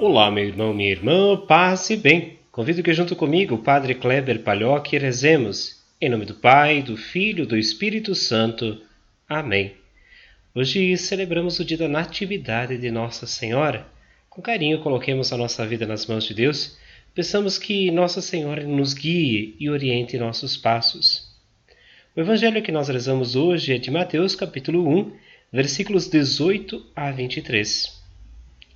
Olá, meu irmão, minha irmã, paz e bem. Convido que junto comigo, o Padre Kleber Palhoque, rezemos. Em nome do Pai, do Filho, do Espírito Santo. Amém. Hoje celebramos o dia da Natividade de Nossa Senhora. Com carinho, coloquemos a nossa vida nas mãos de Deus. Peçamos que Nossa Senhora nos guie e oriente nossos passos. O evangelho que nós rezamos hoje é de Mateus, capítulo 1, versículos 18 a 23.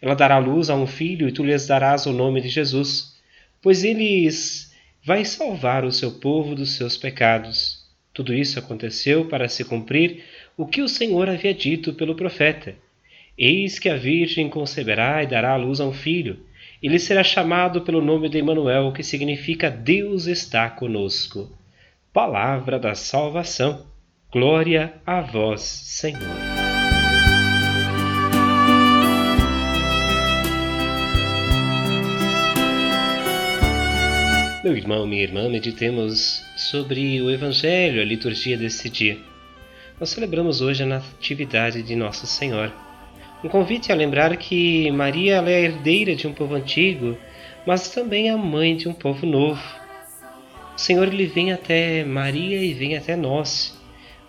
Ela dará luz a um filho e tu lhes darás o nome de Jesus, pois eles vai salvar o seu povo dos seus pecados. Tudo isso aconteceu para se cumprir o que o Senhor havia dito pelo profeta. Eis que a Virgem conceberá e dará à luz a um filho. Ele será chamado pelo nome de Emanuel, que significa Deus está conosco. Palavra da salvação. Glória a vós, Senhor. Meu irmão, minha irmã, meditemos sobre o Evangelho, a liturgia desse dia. Nós celebramos hoje a Natividade de Nossa Senhora. Um convite a lembrar que Maria é a herdeira de um povo antigo, mas também a mãe de um povo novo. O Senhor ele vem até Maria e vem até nós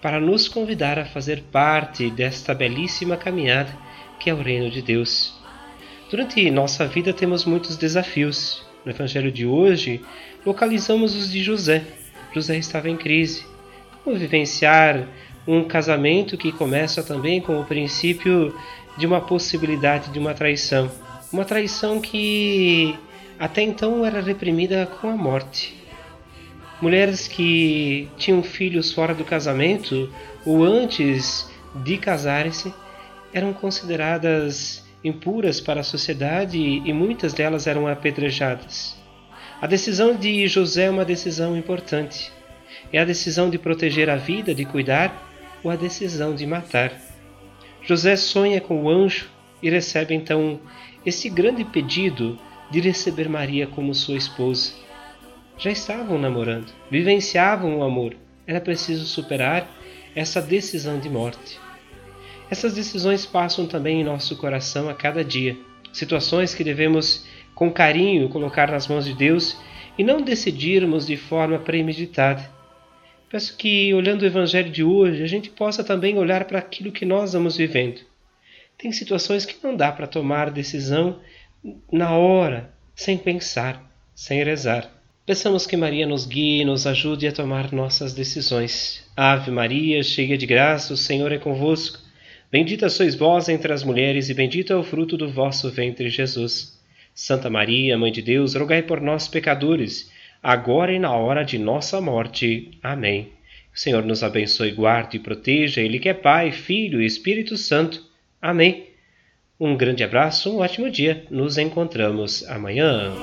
para nos convidar a fazer parte desta belíssima caminhada que é o reino de Deus. Durante nossa vida temos muitos desafios no Evangelho de hoje, localizamos os de José. José estava em crise. Como vivenciar um casamento que começa também com o princípio de uma possibilidade de uma traição? Uma traição que até então era reprimida com a morte. Mulheres que tinham filhos fora do casamento ou antes de casarem-se eram consideradas impuras para a sociedade e muitas delas eram apedrejadas. A decisão de José é uma decisão importante. É a decisão de proteger a vida, de cuidar, ou a decisão de matar. José sonha com o anjo e recebe então esse grande pedido de receber Maria como sua esposa. Já estavam namorando, vivenciavam o amor. Era preciso superar essa decisão de morte. Essas decisões passam também em nosso coração a cada dia, situações que devemos com carinho colocar nas mãos de Deus e não decidirmos de forma premeditada. Peço que, olhando o Evangelho de hoje, a gente possa também olhar para aquilo que nós vamos vivendo. Tem situações que não dá para tomar decisão na hora, sem pensar, sem rezar. Peçamos que Maria nos guie e nos ajude a tomar nossas decisões. Ave Maria, cheia de graça, o Senhor é convosco. Bendita sois vós entre as mulheres, e bendito é o fruto do vosso ventre, Jesus. Santa Maria, Mãe de Deus, rogai por nós, pecadores, agora e na hora de nossa morte. Amém. O Senhor nos abençoe, guarde e proteja, Ele que é Pai, Filho e Espírito Santo. Amém. Um grande abraço, um ótimo dia. Nos encontramos amanhã.